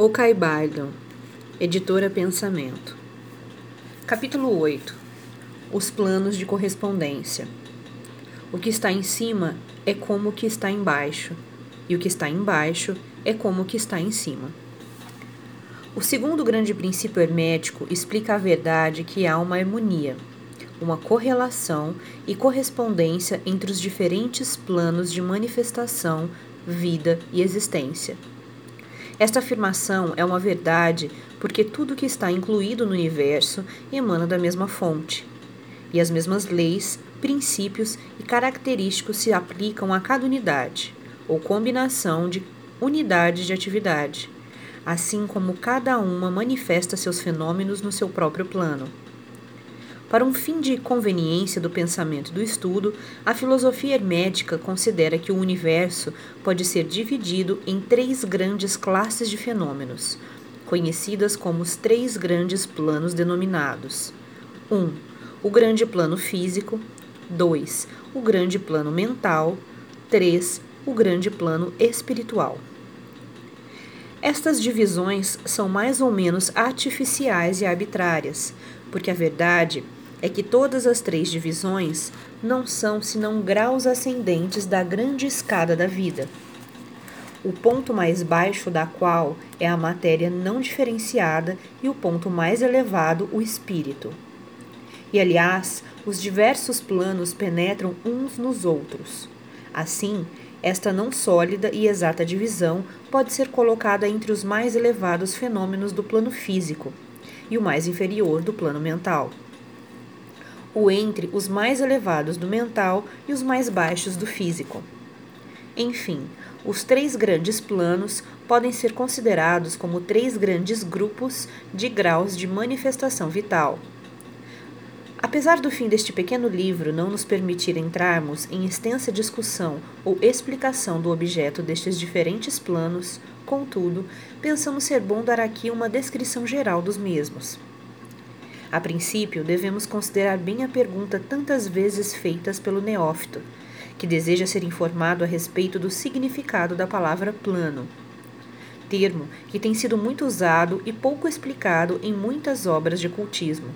Okai Bardon, Editora Pensamento. Capítulo 8 Os planos de correspondência. O que está em cima é como o que está embaixo, e o que está embaixo é como o que está em cima. O segundo grande princípio hermético explica a verdade que há uma harmonia, uma correlação e correspondência entre os diferentes planos de manifestação, vida e existência. Esta afirmação é uma verdade porque tudo que está incluído no universo emana da mesma fonte. E as mesmas leis, princípios e característicos se aplicam a cada unidade, ou combinação de unidades de atividade, assim como cada uma manifesta seus fenômenos no seu próprio plano. Para um fim de conveniência do pensamento e do estudo, a filosofia hermética considera que o universo pode ser dividido em três grandes classes de fenômenos, conhecidas como os três grandes planos denominados: 1. Um, o grande plano físico, 2. O grande plano mental, 3. O grande plano espiritual. Estas divisões são mais ou menos artificiais e arbitrárias, porque a verdade é que todas as três divisões não são senão graus ascendentes da grande escada da vida, o ponto mais baixo da qual é a matéria não diferenciada e o ponto mais elevado, o espírito. E aliás, os diversos planos penetram uns nos outros. Assim, esta não sólida e exata divisão pode ser colocada entre os mais elevados fenômenos do plano físico e o mais inferior do plano mental ou entre os mais elevados do mental e os mais baixos do físico. Enfim, os três grandes planos podem ser considerados como três grandes grupos de graus de manifestação vital. Apesar do fim deste pequeno livro não nos permitir entrarmos em extensa discussão ou explicação do objeto destes diferentes planos, contudo, pensamos ser bom dar aqui uma descrição geral dos mesmos. A princípio, devemos considerar bem a pergunta tantas vezes feitas pelo neófito, que deseja ser informado a respeito do significado da palavra plano, termo que tem sido muito usado e pouco explicado em muitas obras de ocultismo.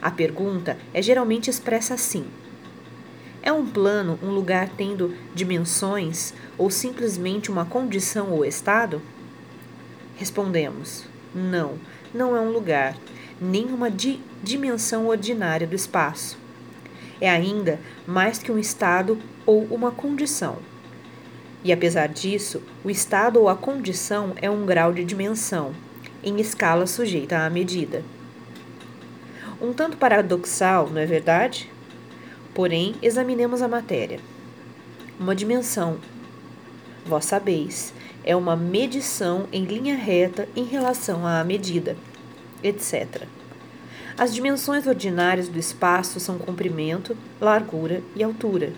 A pergunta é geralmente expressa assim: É um plano um lugar tendo dimensões ou simplesmente uma condição ou estado? Respondemos: Não, não é um lugar nem uma di dimensão ordinária do espaço. É ainda mais que um estado ou uma condição. E apesar disso, o estado ou a condição é um grau de dimensão, em escala sujeita à medida. Um tanto paradoxal, não é verdade? Porém, examinemos a matéria. Uma dimensão, vós sabeis, é uma medição em linha reta em relação à medida etc. As dimensões ordinárias do espaço são comprimento, largura e altura,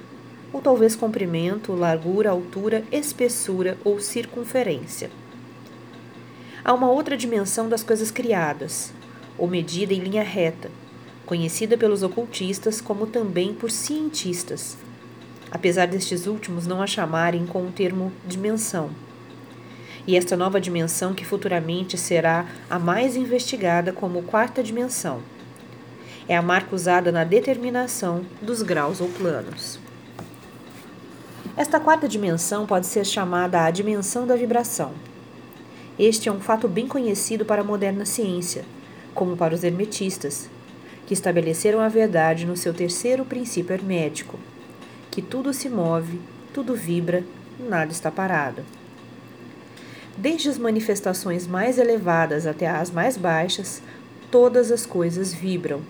ou talvez comprimento, largura, altura, espessura ou circunferência. Há uma outra dimensão das coisas criadas, ou medida em linha reta, conhecida pelos ocultistas como também por cientistas, apesar destes últimos não a chamarem com o termo dimensão e esta nova dimensão que futuramente será a mais investigada como quarta dimensão. É a marca usada na determinação dos graus ou planos. Esta quarta dimensão pode ser chamada a dimensão da vibração. Este é um fato bem conhecido para a moderna ciência, como para os hermetistas, que estabeleceram a verdade no seu terceiro princípio hermético, que tudo se move, tudo vibra, nada está parado. Desde as manifestações mais elevadas até as mais baixas, todas as coisas vibram.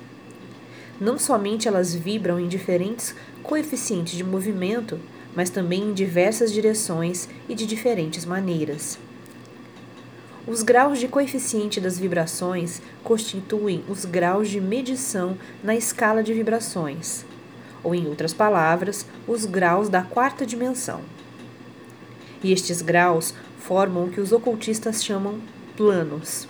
Não somente elas vibram em diferentes coeficientes de movimento, mas também em diversas direções e de diferentes maneiras. Os graus de coeficiente das vibrações constituem os graus de medição na escala de vibrações, ou, em outras palavras, os graus da quarta dimensão. E estes graus formam o que os ocultistas chamam planos.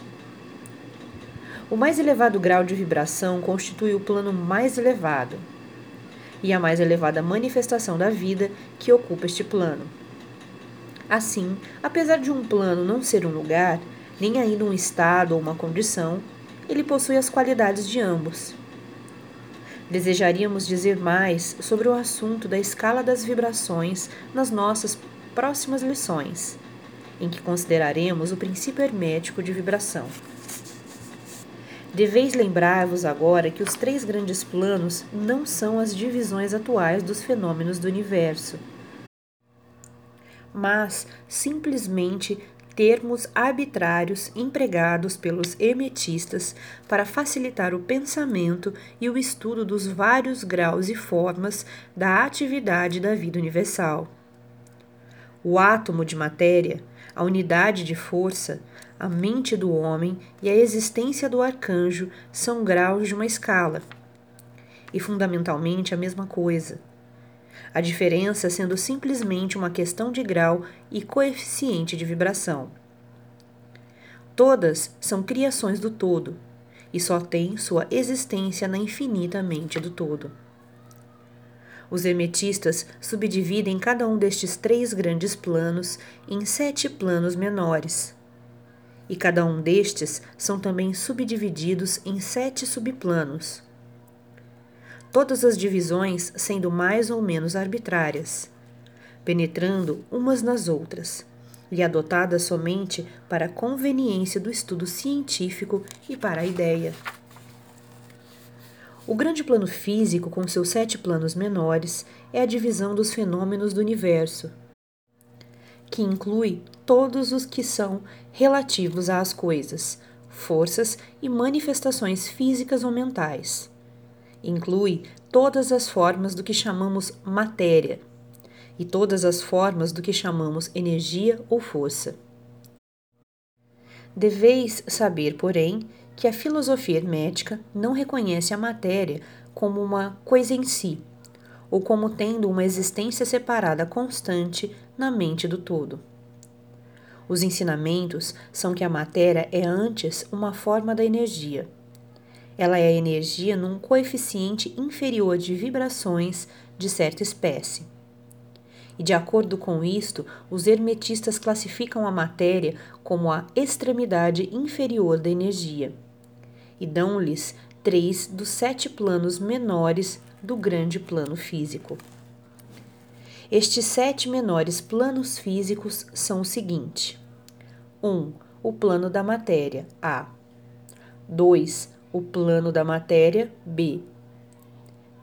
O mais elevado grau de vibração constitui o plano mais elevado e a mais elevada manifestação da vida que ocupa este plano. Assim, apesar de um plano não ser um lugar, nem ainda um estado ou uma condição, ele possui as qualidades de ambos. Desejaríamos dizer mais sobre o assunto da escala das vibrações nas nossas próximas lições, em que consideraremos o princípio hermético de vibração. Deveis lembrar-vos agora que os três grandes planos não são as divisões atuais dos fenômenos do universo, mas simplesmente termos arbitrários empregados pelos hermetistas para facilitar o pensamento e o estudo dos vários graus e formas da atividade da vida universal. O átomo de matéria, a unidade de força, a mente do homem e a existência do arcanjo são graus de uma escala. E fundamentalmente a mesma coisa. A diferença sendo simplesmente uma questão de grau e coeficiente de vibração. Todas são criações do todo e só têm sua existência na infinita mente do todo. Os hermetistas subdividem cada um destes três grandes planos em sete planos menores. E cada um destes são também subdivididos em sete subplanos. Todas as divisões sendo mais ou menos arbitrárias, penetrando umas nas outras, e adotadas somente para a conveniência do estudo científico e para a ideia. O grande plano físico, com seus sete planos menores, é a divisão dos fenômenos do universo, que inclui todos os que são relativos às coisas, forças e manifestações físicas ou mentais. Inclui todas as formas do que chamamos matéria e todas as formas do que chamamos energia ou força. Deveis saber, porém, que a filosofia hermética não reconhece a matéria como uma coisa em si, ou como tendo uma existência separada constante na mente do todo. Os ensinamentos são que a matéria é antes uma forma da energia. Ela é a energia num coeficiente inferior de vibrações de certa espécie. E de acordo com isto, os hermetistas classificam a matéria como a extremidade inferior da energia e dão-lhes três dos sete planos menores do grande plano físico. Estes sete menores planos físicos são o seguinte: 1. Um, o plano da matéria, A. 2. O plano da matéria, B.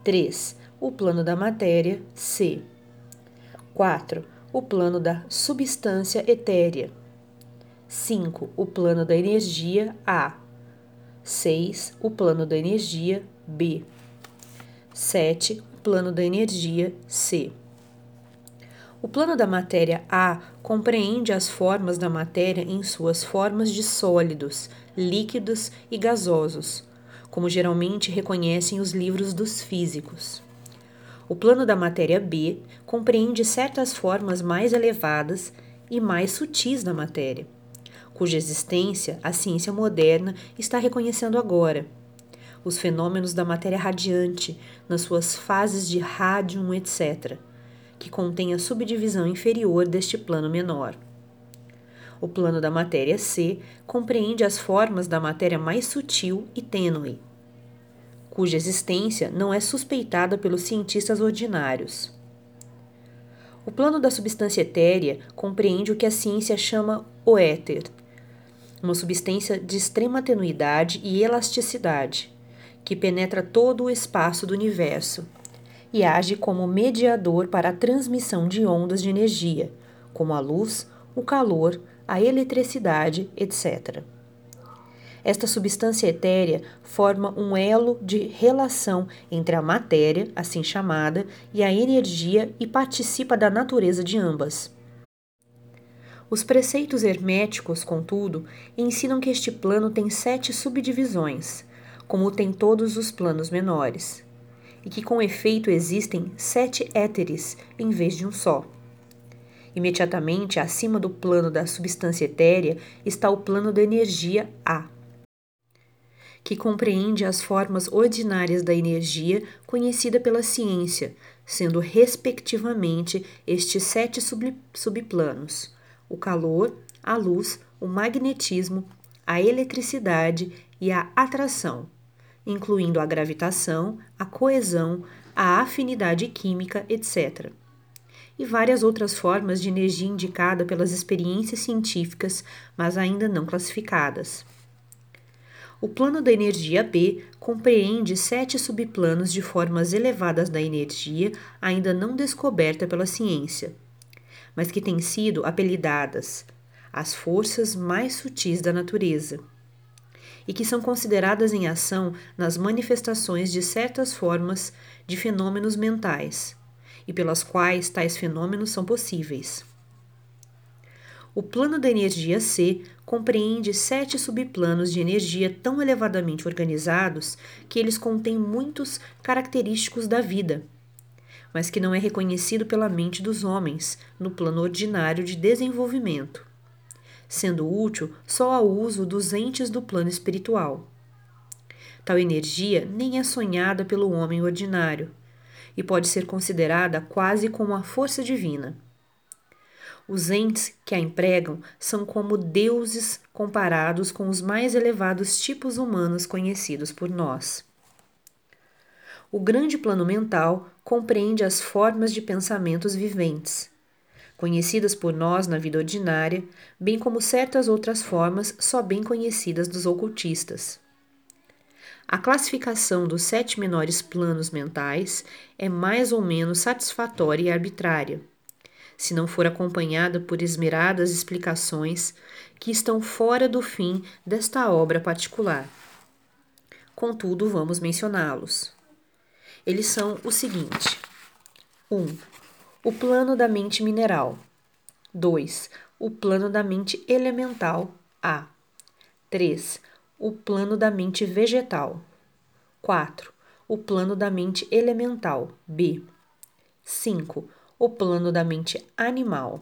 3. O plano da matéria, C. 4. O plano da substância etérea. 5. O plano da energia, A. 6. O plano da energia B. 7. O plano da energia C. O plano da matéria A compreende as formas da matéria em suas formas de sólidos, líquidos e gasosos, como geralmente reconhecem os livros dos físicos. O plano da matéria B compreende certas formas mais elevadas e mais sutis da matéria cuja existência a ciência moderna está reconhecendo agora. Os fenômenos da matéria radiante, nas suas fases de rádium, etc., que contém a subdivisão inferior deste plano menor. O plano da matéria C compreende as formas da matéria mais sutil e tênue, cuja existência não é suspeitada pelos cientistas ordinários. O plano da substância etérea compreende o que a ciência chama o éter, uma substância de extrema tenuidade e elasticidade, que penetra todo o espaço do universo e age como mediador para a transmissão de ondas de energia, como a luz, o calor, a eletricidade, etc. Esta substância etérea forma um elo de relação entre a matéria, assim chamada, e a energia e participa da natureza de ambas. Os preceitos herméticos, contudo, ensinam que este plano tem sete subdivisões, como tem todos os planos menores, e que com efeito existem sete éteres em vez de um só. Imediatamente acima do plano da substância etérea está o plano da energia A, que compreende as formas ordinárias da energia conhecida pela ciência, sendo respectivamente estes sete sub subplanos: o calor, a luz, o magnetismo, a eletricidade e a atração, incluindo a gravitação, a coesão, a afinidade química, etc. E várias outras formas de energia indicada pelas experiências científicas, mas ainda não classificadas. O plano da energia B compreende sete subplanos de formas elevadas da energia ainda não descoberta pela ciência, mas que têm sido apelidadas as forças mais sutis da natureza e que são consideradas em ação nas manifestações de certas formas de fenômenos mentais e pelas quais tais fenômenos são possíveis. O plano da energia C compreende sete subplanos de energia tão elevadamente organizados que eles contêm muitos característicos da vida, mas que não é reconhecido pela mente dos homens no plano ordinário de desenvolvimento, sendo útil só ao uso dos entes do plano espiritual. Tal energia nem é sonhada pelo homem ordinário e pode ser considerada quase como a força divina. Os entes que a empregam são como deuses comparados com os mais elevados tipos humanos conhecidos por nós. O grande plano mental compreende as formas de pensamentos viventes, conhecidas por nós na vida ordinária, bem como certas outras formas só bem conhecidas dos ocultistas. A classificação dos sete menores planos mentais é mais ou menos satisfatória e arbitrária se não for acompanhada por esmeradas explicações que estão fora do fim desta obra particular. Contudo, vamos mencioná-los. Eles são o seguinte: 1. Um, o plano da mente mineral. 2. O plano da mente elemental A. 3. O plano da mente vegetal. 4. O plano da mente elemental B. 5 o plano da mente animal.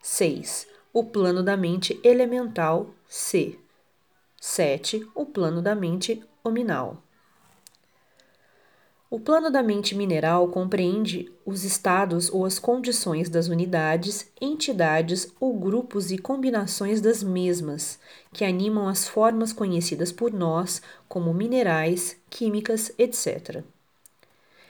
6. O plano da mente elemental C. 7. O plano da mente hominal. O plano da mente mineral compreende os estados ou as condições das unidades, entidades ou grupos e combinações das mesmas, que animam as formas conhecidas por nós como minerais, químicas, etc.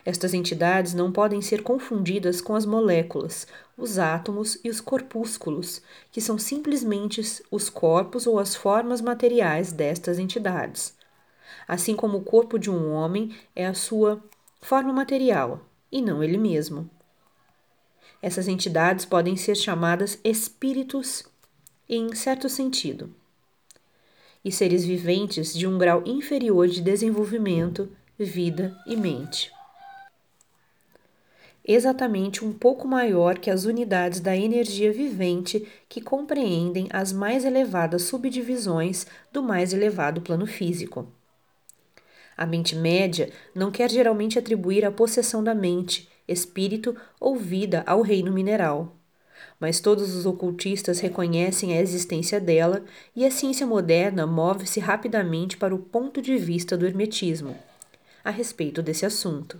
Estas entidades não podem ser confundidas com as moléculas, os átomos e os corpúsculos, que são simplesmente os corpos ou as formas materiais destas entidades. Assim como o corpo de um homem é a sua forma material e não ele mesmo. Essas entidades podem ser chamadas espíritos em certo sentido, e seres viventes de um grau inferior de desenvolvimento, vida e mente exatamente um pouco maior que as unidades da energia vivente que compreendem as mais elevadas subdivisões do mais elevado plano físico. A mente média não quer geralmente atribuir a possessão da mente, espírito ou vida ao reino mineral. Mas todos os ocultistas reconhecem a existência dela e a ciência moderna move-se rapidamente para o ponto de vista do hermetismo a respeito desse assunto.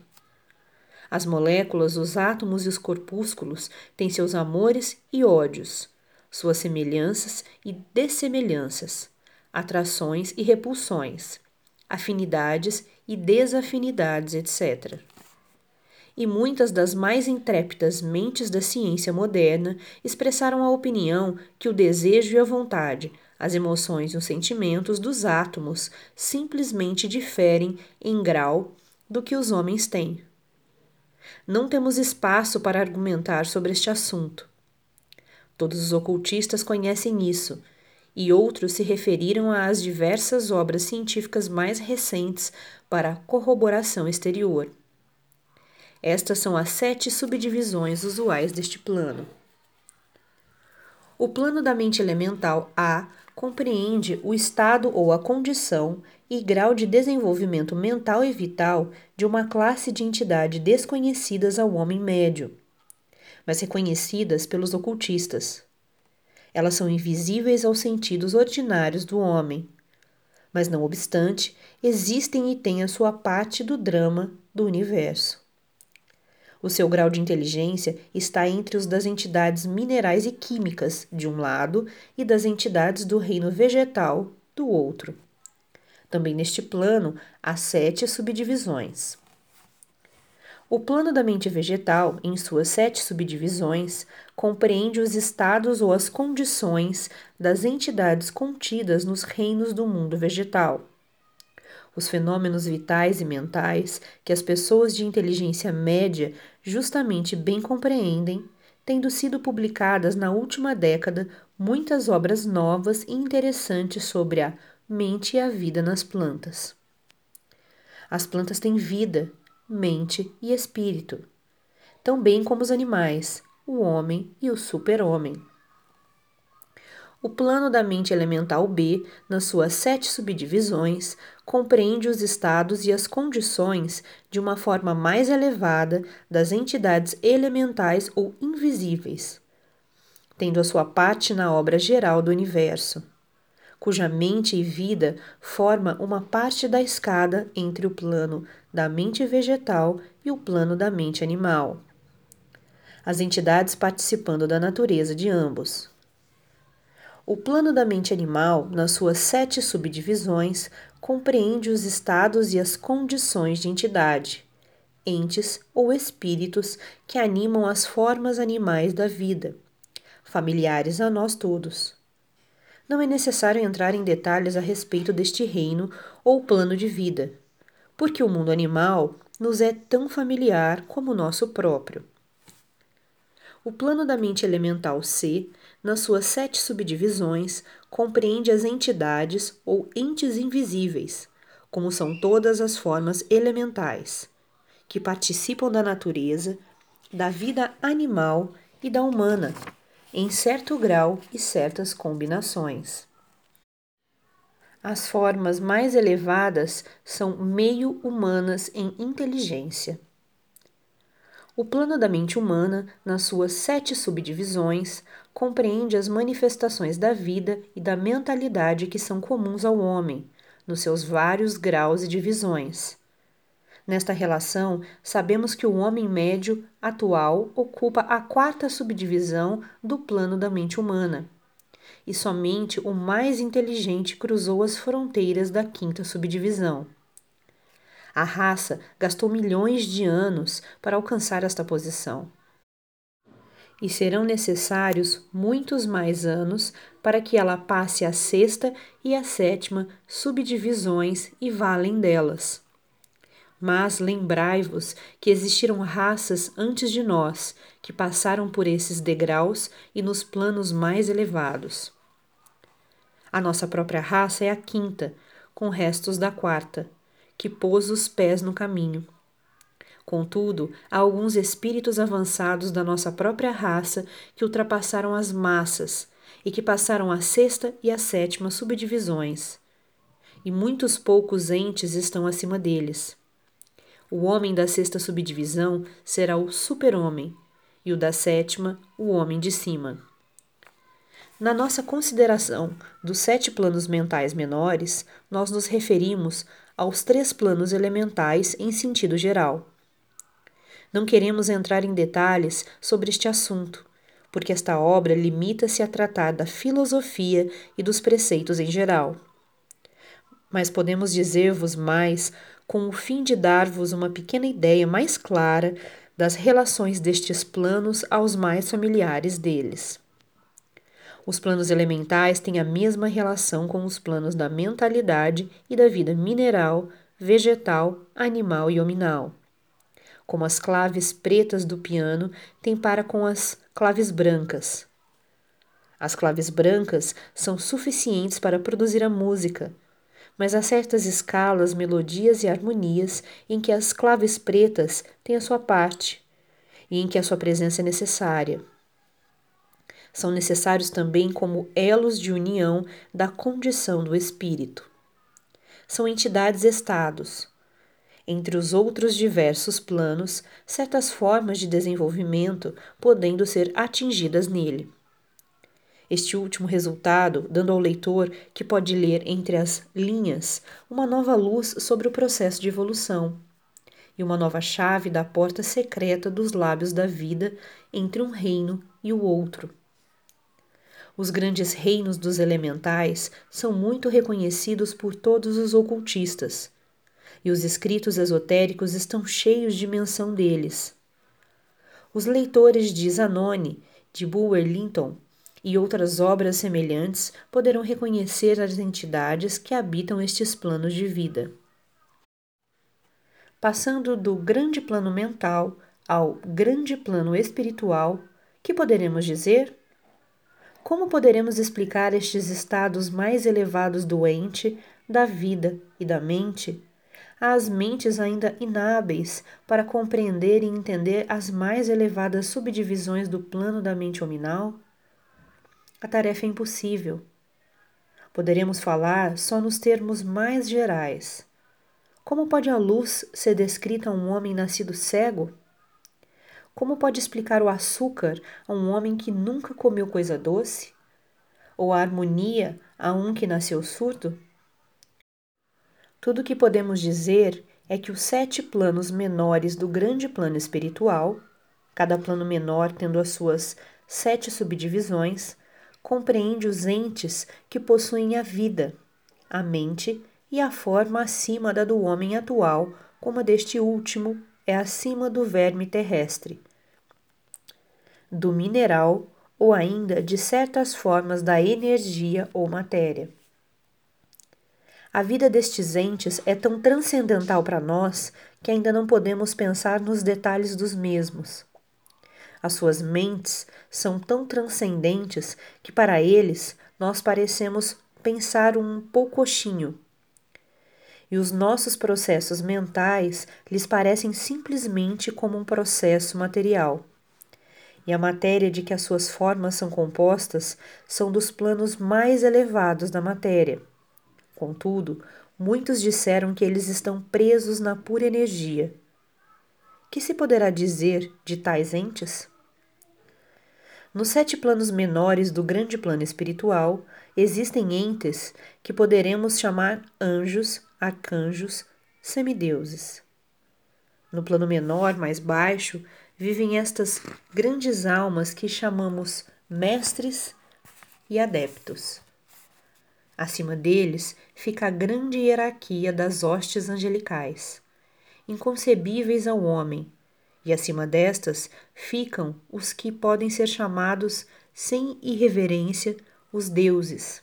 As moléculas, os átomos e os corpúsculos têm seus amores e ódios, suas semelhanças e dessemelhanças, atrações e repulsões, afinidades e desafinidades, etc. E muitas das mais intrépidas mentes da ciência moderna expressaram a opinião que o desejo e a vontade, as emoções e os sentimentos dos átomos simplesmente diferem em grau do que os homens têm. Não temos espaço para argumentar sobre este assunto. Todos os ocultistas conhecem isso, e outros se referiram às diversas obras científicas mais recentes para corroboração exterior. Estas são as sete subdivisões usuais deste plano. O plano da mente elemental A compreende o estado ou a condição e grau de desenvolvimento mental e vital de uma classe de entidade desconhecidas ao homem médio, mas reconhecidas pelos ocultistas. Elas são invisíveis aos sentidos ordinários do homem, mas não obstante, existem e têm a sua parte do drama do universo. O seu grau de inteligência está entre os das entidades minerais e químicas, de um lado, e das entidades do reino vegetal, do outro. Também neste plano há sete subdivisões. O plano da mente vegetal, em suas sete subdivisões, compreende os estados ou as condições das entidades contidas nos reinos do mundo vegetal os fenômenos vitais e mentais que as pessoas de inteligência média justamente bem compreendem, tendo sido publicadas na última década muitas obras novas e interessantes sobre a mente e a vida nas plantas. As plantas têm vida, mente e espírito, tão bem como os animais, o homem e o super-homem. O plano da mente elemental B, nas suas sete subdivisões, compreende os estados e as condições de uma forma mais elevada das entidades elementais ou invisíveis, tendo a sua parte na obra geral do universo, cuja mente e vida forma uma parte da escada entre o plano da mente vegetal e o plano da mente animal. As entidades participando da natureza de ambos. O plano da mente animal, nas suas sete subdivisões, compreende os estados e as condições de entidade, entes ou espíritos que animam as formas animais da vida, familiares a nós todos. Não é necessário entrar em detalhes a respeito deste reino ou plano de vida, porque o mundo animal nos é tão familiar como o nosso próprio. O plano da mente elemental C, nas suas sete subdivisões, compreende as entidades ou entes invisíveis, como são todas as formas elementais, que participam da natureza, da vida animal e da humana, em certo grau e certas combinações. As formas mais elevadas são meio humanas em inteligência. O plano da mente humana, nas suas sete subdivisões, compreende as manifestações da vida e da mentalidade que são comuns ao homem, nos seus vários graus e divisões. Nesta relação, sabemos que o homem médio atual ocupa a quarta subdivisão do plano da mente humana. E somente o mais inteligente cruzou as fronteiras da quinta subdivisão. A raça gastou milhões de anos para alcançar esta posição. E serão necessários muitos mais anos para que ela passe a sexta e a sétima subdivisões e vá além delas. Mas lembrai-vos que existiram raças antes de nós que passaram por esses degraus e nos planos mais elevados. A nossa própria raça é a quinta, com restos da quarta que pôs os pés no caminho. Contudo, há alguns espíritos avançados da nossa própria raça que ultrapassaram as massas e que passaram a sexta e a sétima subdivisões. E muitos poucos entes estão acima deles. O homem da sexta subdivisão será o super-homem, e o da sétima, o homem de cima. Na nossa consideração dos sete planos mentais menores, nós nos referimos aos três planos elementais em sentido geral. Não queremos entrar em detalhes sobre este assunto, porque esta obra limita-se a tratar da filosofia e dos preceitos em geral. Mas podemos dizer-vos mais com o fim de dar-vos uma pequena ideia mais clara das relações destes planos aos mais familiares deles. Os planos elementais têm a mesma relação com os planos da mentalidade e da vida mineral, vegetal, animal e hominal. Como as claves pretas do piano têm para com as claves brancas. As claves brancas são suficientes para produzir a música, mas há certas escalas, melodias e harmonias em que as claves pretas têm a sua parte e em que a sua presença é necessária são necessários também como elos de união da condição do espírito. São entidades-estados. Entre os outros diversos planos, certas formas de desenvolvimento podendo ser atingidas nele. Este último resultado, dando ao leitor que pode ler entre as linhas uma nova luz sobre o processo de evolução, e uma nova chave da porta secreta dos lábios da vida entre um reino e o outro. Os grandes reinos dos elementais são muito reconhecidos por todos os ocultistas, e os escritos esotéricos estão cheios de menção deles. Os leitores de Zanoni, de Bulwer Linton e outras obras semelhantes poderão reconhecer as entidades que habitam estes planos de vida. Passando do grande plano mental ao grande plano espiritual, que poderemos dizer? Como poderemos explicar estes estados mais elevados do ente, da vida e da mente às mentes ainda inábeis para compreender e entender as mais elevadas subdivisões do plano da mente hominal? A tarefa é impossível. Poderemos falar só nos termos mais gerais. Como pode a luz ser descrita a um homem nascido cego? Como pode explicar o açúcar a um homem que nunca comeu coisa doce? Ou a harmonia a um que nasceu surdo? Tudo o que podemos dizer é que os sete planos menores do grande plano espiritual, cada plano menor tendo as suas sete subdivisões, compreende os entes que possuem a vida, a mente e a forma acima da do homem atual, como a deste último é acima do verme terrestre do mineral ou ainda de certas formas da energia ou matéria. A vida destes entes é tão transcendental para nós que ainda não podemos pensar nos detalhes dos mesmos. As suas mentes são tão transcendentes que para eles nós parecemos pensar um poucochinho. E os nossos processos mentais lhes parecem simplesmente como um processo material e a matéria de que as suas formas são compostas são dos planos mais elevados da matéria. Contudo, muitos disseram que eles estão presos na pura energia. Que se poderá dizer de tais entes? Nos sete planos menores do grande plano espiritual, existem entes que poderemos chamar anjos, arcanjos, semideuses. No plano menor, mais baixo, vivem estas grandes almas que chamamos mestres e adeptos. Acima deles fica a grande hierarquia das hostes angelicais, inconcebíveis ao homem, e acima destas ficam os que podem ser chamados, sem irreverência, os deuses.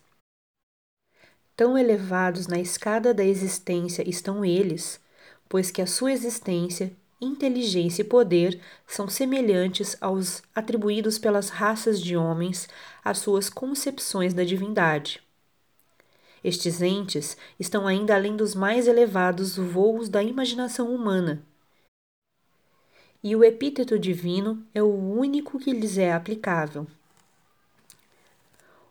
Tão elevados na escada da existência estão eles, pois que a sua existência inteligência e poder são semelhantes aos atribuídos pelas raças de homens às suas concepções da divindade. Estes entes estão ainda além dos mais elevados voos da imaginação humana. E o epíteto divino é o único que lhes é aplicável.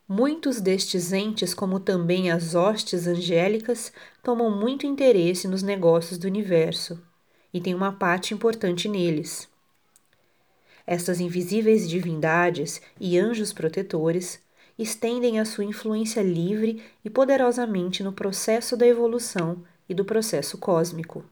Muitos destes entes, como também as hostes angélicas, tomam muito interesse nos negócios do universo e tem uma parte importante neles. Estas invisíveis divindades e anjos protetores estendem a sua influência livre e poderosamente no processo da evolução e do processo cósmico.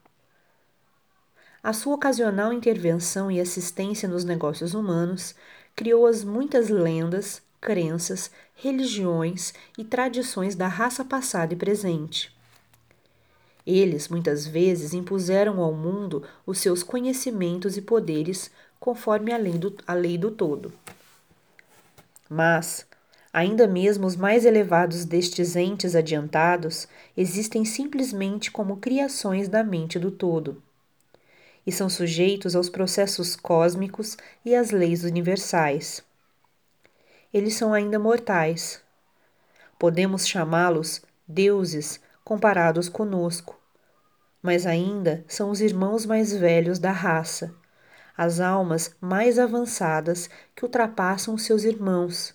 A sua ocasional intervenção e assistência nos negócios humanos criou as muitas lendas, crenças, religiões e tradições da raça passada e presente. Eles, muitas vezes, impuseram ao mundo os seus conhecimentos e poderes conforme a lei do, a lei do todo. Mas, ainda mesmo os mais elevados destes entes adiantados existem simplesmente como criações da mente do todo e são sujeitos aos processos cósmicos e às leis universais. Eles são ainda mortais. Podemos chamá-los deuses comparados conosco, mas ainda são os irmãos mais velhos da raça, as almas mais avançadas que ultrapassam seus irmãos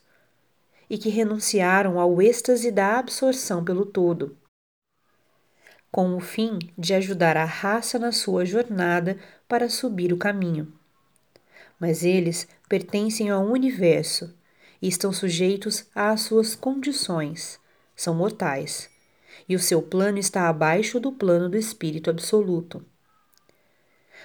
e que renunciaram ao êxtase da absorção pelo todo, com o fim de ajudar a raça na sua jornada para subir o caminho. Mas eles pertencem ao universo e estão sujeitos às suas condições, são mortais e o seu plano está abaixo do plano do Espírito Absoluto.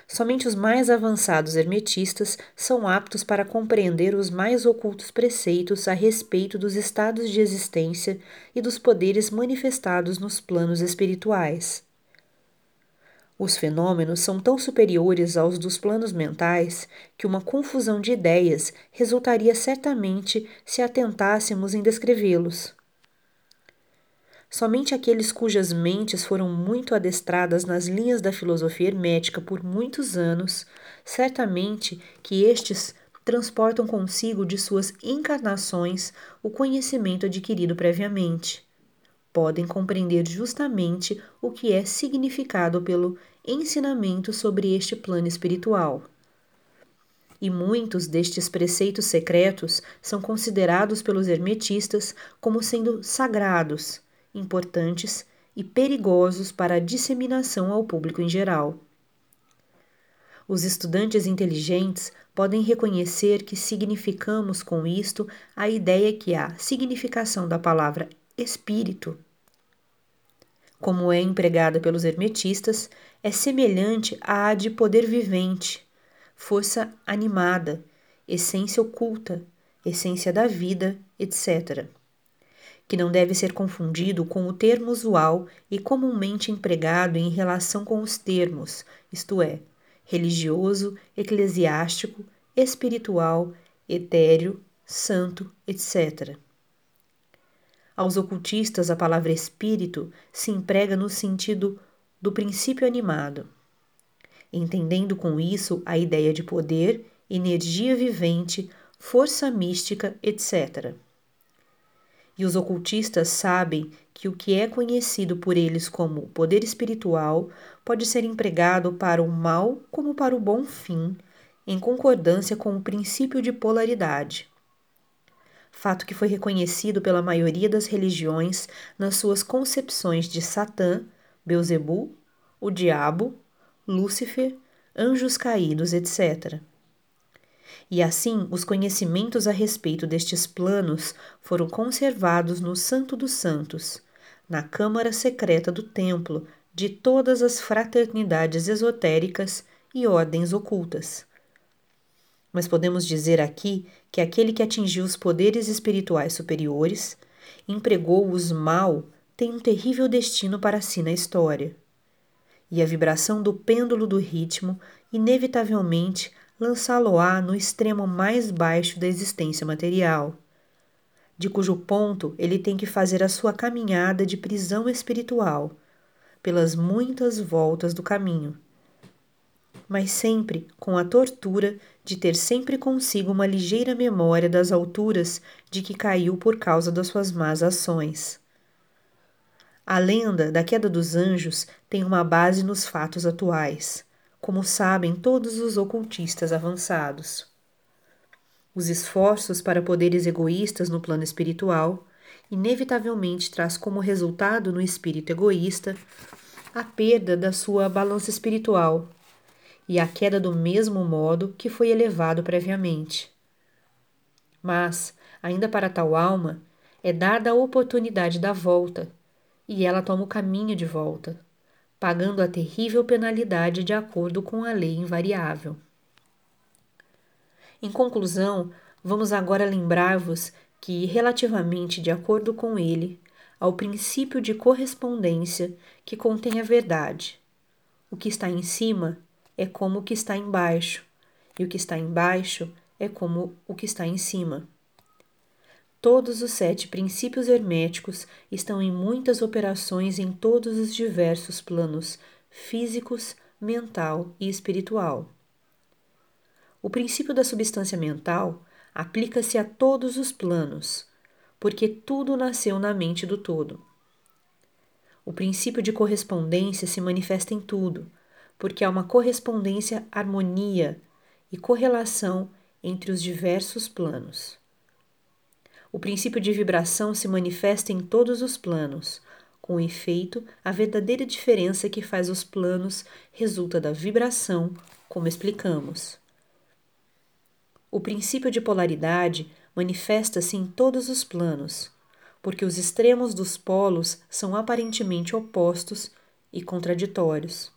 Somente os mais avançados hermetistas são aptos para compreender os mais ocultos preceitos a respeito dos estados de existência e dos poderes manifestados nos planos espirituais. Os fenômenos são tão superiores aos dos planos mentais que uma confusão de ideias resultaria certamente se atentássemos em descrevê-los. Somente aqueles cujas mentes foram muito adestradas nas linhas da filosofia hermética por muitos anos, certamente que estes transportam consigo de suas encarnações o conhecimento adquirido previamente. Podem compreender justamente o que é significado pelo ensinamento sobre este plano espiritual. E muitos destes preceitos secretos são considerados pelos hermetistas como sendo sagrados importantes e perigosos para a disseminação ao público em geral. Os estudantes inteligentes podem reconhecer que significamos com isto a ideia que a significação da palavra espírito, como é empregada pelos hermetistas, é semelhante à de poder vivente, força animada, essência oculta, essência da vida, etc que não deve ser confundido com o termo usual e comumente empregado em relação com os termos, isto é, religioso, eclesiástico, espiritual, etéreo, santo, etc. Aos ocultistas, a palavra espírito se emprega no sentido do princípio animado, entendendo com isso a ideia de poder, energia vivente, força mística, etc. E os ocultistas sabem que o que é conhecido por eles como poder espiritual pode ser empregado para o mal como para o bom fim, em concordância com o princípio de polaridade. Fato que foi reconhecido pela maioria das religiões nas suas concepções de Satã, Beuzebu, o diabo, Lúcifer, anjos caídos, etc. E assim, os conhecimentos a respeito destes planos foram conservados no Santo dos Santos, na câmara secreta do templo de todas as fraternidades esotéricas e ordens ocultas. Mas podemos dizer aqui que aquele que atingiu os poderes espirituais superiores, empregou-os mal, tem um terrível destino para si na história. E a vibração do pêndulo do ritmo, inevitavelmente, lançá-lo-á no extremo mais baixo da existência material, de cujo ponto ele tem que fazer a sua caminhada de prisão espiritual, pelas muitas voltas do caminho, mas sempre com a tortura de ter sempre consigo uma ligeira memória das alturas de que caiu por causa das suas más ações. A lenda da queda dos anjos tem uma base nos fatos atuais como sabem todos os ocultistas avançados. Os esforços para poderes egoístas no plano espiritual inevitavelmente traz como resultado no espírito egoísta a perda da sua balança espiritual e a queda do mesmo modo que foi elevado previamente. Mas, ainda para tal alma, é dada a oportunidade da volta, e ela toma o caminho de volta pagando a terrível penalidade de acordo com a lei invariável. Em conclusão, vamos agora lembrar-vos que, relativamente de acordo com ele, ao princípio de correspondência que contém a verdade, o que está em cima é como o que está embaixo, e o que está embaixo é como o que está em cima. Todos os sete princípios herméticos estão em muitas operações em todos os diversos planos físicos, mental e espiritual. O princípio da substância mental aplica-se a todos os planos, porque tudo nasceu na mente do todo. O princípio de correspondência se manifesta em tudo, porque há uma correspondência, harmonia e correlação entre os diversos planos. O princípio de vibração se manifesta em todos os planos. Com efeito, a verdadeira diferença que faz os planos resulta da vibração, como explicamos. O princípio de polaridade manifesta-se em todos os planos, porque os extremos dos polos são aparentemente opostos e contraditórios.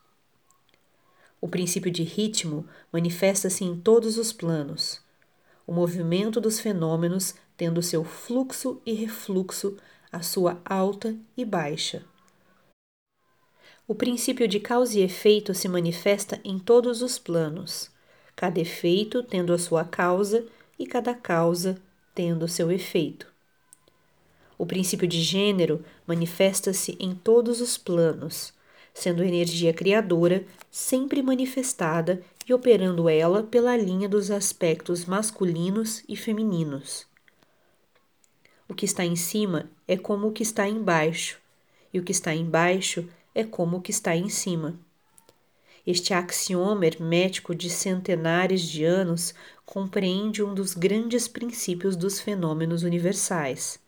O princípio de ritmo manifesta-se em todos os planos. O movimento dos fenômenos tendo seu fluxo e refluxo, a sua alta e baixa. O princípio de causa e efeito se manifesta em todos os planos, cada efeito tendo a sua causa e cada causa tendo seu efeito. O princípio de gênero manifesta-se em todos os planos, sendo energia criadora sempre manifestada e operando ela pela linha dos aspectos masculinos e femininos. O que está em cima é como o que está embaixo, e o que está embaixo é como o que está em cima. Este axioma hermético de centenares de anos compreende um dos grandes princípios dos fenômenos universais.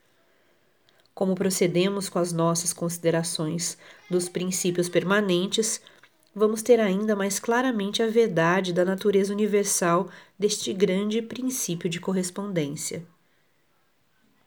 Como procedemos com as nossas considerações dos princípios permanentes, vamos ter ainda mais claramente a verdade da natureza universal deste grande princípio de correspondência.